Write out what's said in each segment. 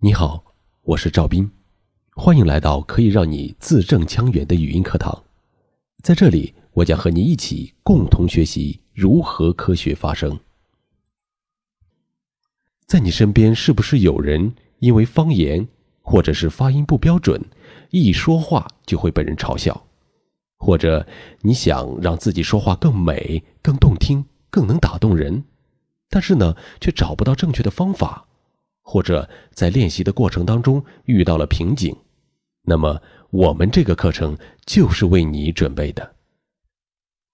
你好，我是赵斌，欢迎来到可以让你字正腔圆的语音课堂。在这里，我将和你一起共同学习如何科学发声。在你身边，是不是有人因为方言或者是发音不标准，一说话就会被人嘲笑？或者你想让自己说话更美、更动听、更能打动人，但是呢，却找不到正确的方法？或者在练习的过程当中遇到了瓶颈，那么我们这个课程就是为你准备的。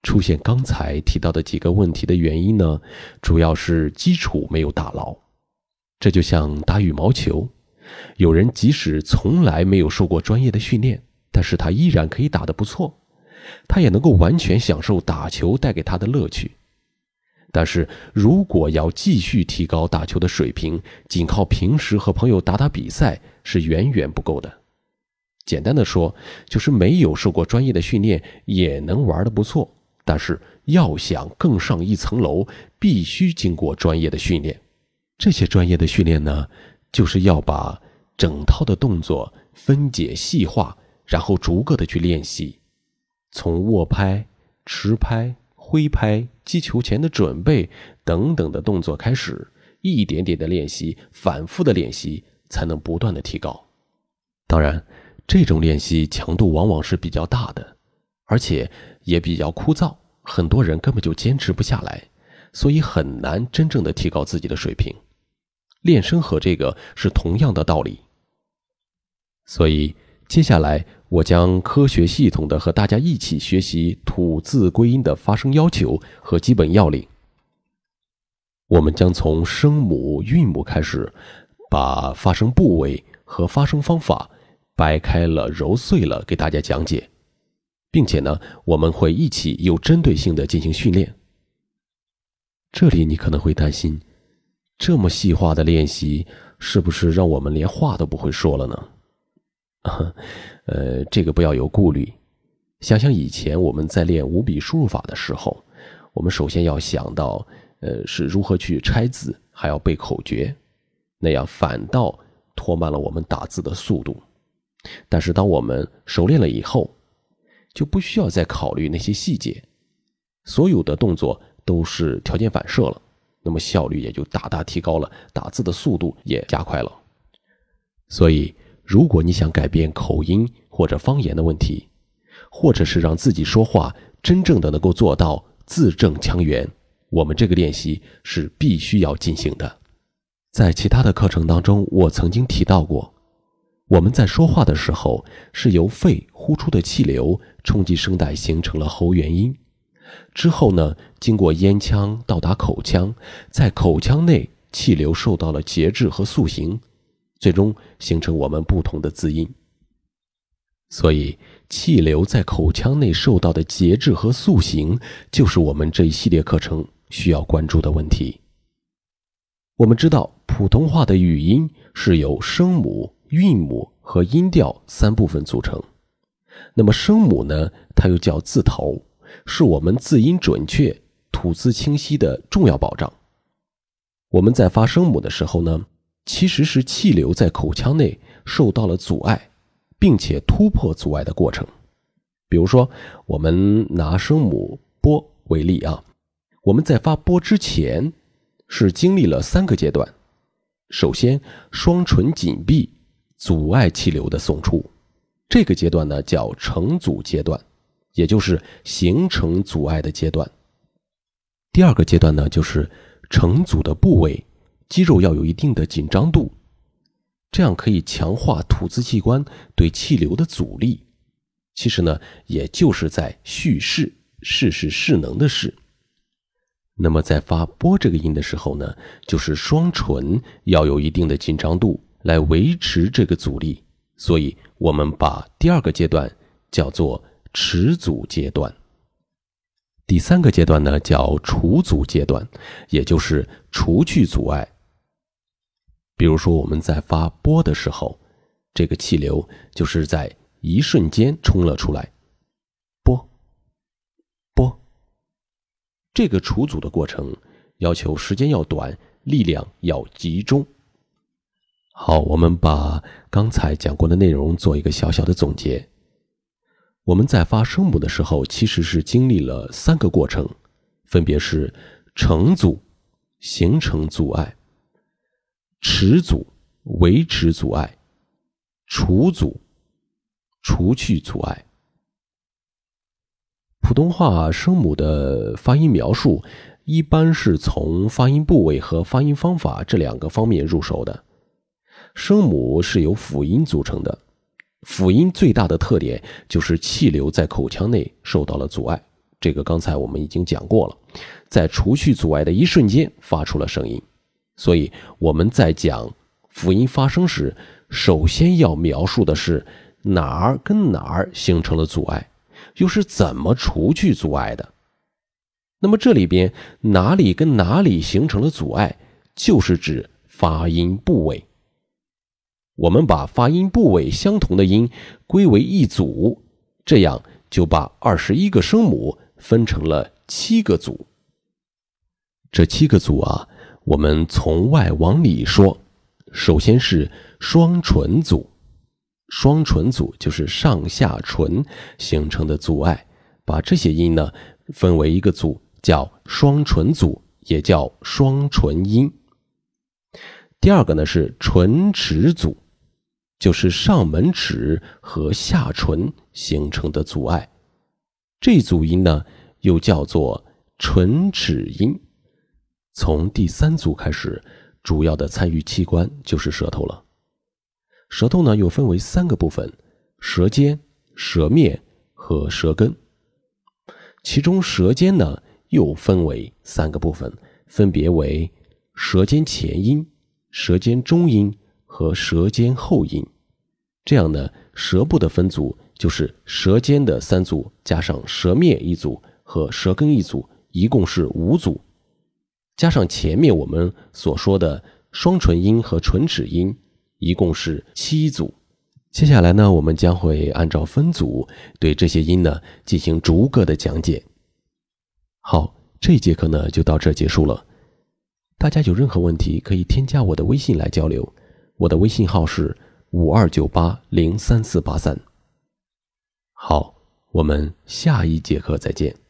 出现刚才提到的几个问题的原因呢，主要是基础没有打牢。这就像打羽毛球，有人即使从来没有受过专业的训练，但是他依然可以打得不错，他也能够完全享受打球带给他的乐趣。但是如果要继续提高打球的水平，仅靠平时和朋友打打比赛是远远不够的。简单的说，就是没有受过专业的训练也能玩的不错。但是要想更上一层楼，必须经过专业的训练。这些专业的训练呢，就是要把整套的动作分解细化，然后逐个的去练习，从握拍、持拍。挥拍、击球前的准备等等的动作开始，一点点的练习，反复的练习，才能不断的提高。当然，这种练习强度往往是比较大的，而且也比较枯燥，很多人根本就坚持不下来，所以很难真正的提高自己的水平。练声和这个是同样的道理，所以接下来。我将科学系统的和大家一起学习吐字归音的发声要求和基本要领。我们将从声母、韵母开始，把发声部位和发声方法掰开了、揉碎了给大家讲解，并且呢，我们会一起有针对性的进行训练。这里你可能会担心，这么细化的练习，是不是让我们连话都不会说了呢？呃，这个不要有顾虑。想想以前我们在练五笔输入法的时候，我们首先要想到，呃，是如何去拆字，还要背口诀，那样反倒拖慢了我们打字的速度。但是当我们熟练了以后，就不需要再考虑那些细节，所有的动作都是条件反射了，那么效率也就大大提高了，打字的速度也加快了。所以。如果你想改变口音或者方言的问题，或者是让自己说话真正的能够做到字正腔圆，我们这个练习是必须要进行的。在其他的课程当中，我曾经提到过，我们在说话的时候是由肺呼出的气流冲击声带形成了喉元音，之后呢，经过咽腔到达口腔，在口腔内气流受到了节制和塑形。最终形成我们不同的字音，所以气流在口腔内受到的节制和塑形，就是我们这一系列课程需要关注的问题。我们知道，普通话的语音是由声母、韵母和音调三部分组成。那么声母呢？它又叫字头，是我们字音准确、吐字清晰的重要保障。我们在发声母的时候呢？其实是气流在口腔内受到了阻碍，并且突破阻碍的过程。比如说，我们拿声母“波”为例啊，我们在发“波”之前是经历了三个阶段。首先，双唇紧闭，阻碍气流的送出，这个阶段呢叫成阻阶段，也就是形成阻碍的阶段。第二个阶段呢就是成阻的部位。肌肉要有一定的紧张度，这样可以强化吐字器官对气流的阻力。其实呢，也就是在蓄势，势是势能的势。那么在发“波”这个音的时候呢，就是双唇要有一定的紧张度来维持这个阻力。所以我们把第二个阶段叫做持阻阶段。第三个阶段呢，叫除阻阶段，也就是除去阻碍。比如说，我们在发“波”的时候，这个气流就是在一瞬间冲了出来，“波”“波”。这个除阻的过程要求时间要短，力量要集中。好，我们把刚才讲过的内容做一个小小的总结。我们在发声母的时候，其实是经历了三个过程，分别是成阻、形成阻碍、持阻、维持阻碍、除阻、除去阻碍。普通话声母的发音描述，一般是从发音部位和发音方法这两个方面入手的。声母是由辅音组成的，辅音最大的特点就是气流在口腔内受到了阻碍，这个刚才我们已经讲过了，在除去阻碍的一瞬间发出了声音，所以我们在讲辅音发声时，首先要描述的是哪儿跟哪儿形成了阻碍，又是怎么除去阻碍的。那么这里边哪里跟哪里形成了阻碍，就是指发音部位。我们把发音部位相同的音归为一组，这样就把二十一个声母分成了七个组。这七个组啊，我们从外往里说，首先是双唇组。双唇组就是上下唇形成的阻碍，把这些音呢分为一个组，叫双唇组，也叫双唇音。第二个呢是唇齿组。就是上门齿和下唇形成的阻碍，这组音呢又叫做唇齿音。从第三组开始，主要的参与器官就是舌头了。舌头呢又分为三个部分：舌尖、舌面和舌根。其中舌尖呢又分为三个部分，分别为舌尖前音、舌尖中音。和舌尖后音，这样呢，舌部的分组就是舌尖的三组加上舌面一组和舌根一组，一共是五组，加上前面我们所说的双唇音和唇齿音，一共是七组。接下来呢，我们将会按照分组对这些音呢进行逐个的讲解。好，这节课呢就到这结束了。大家有任何问题可以添加我的微信来交流。我的微信号是五二九八零三四八三。好，我们下一节课再见。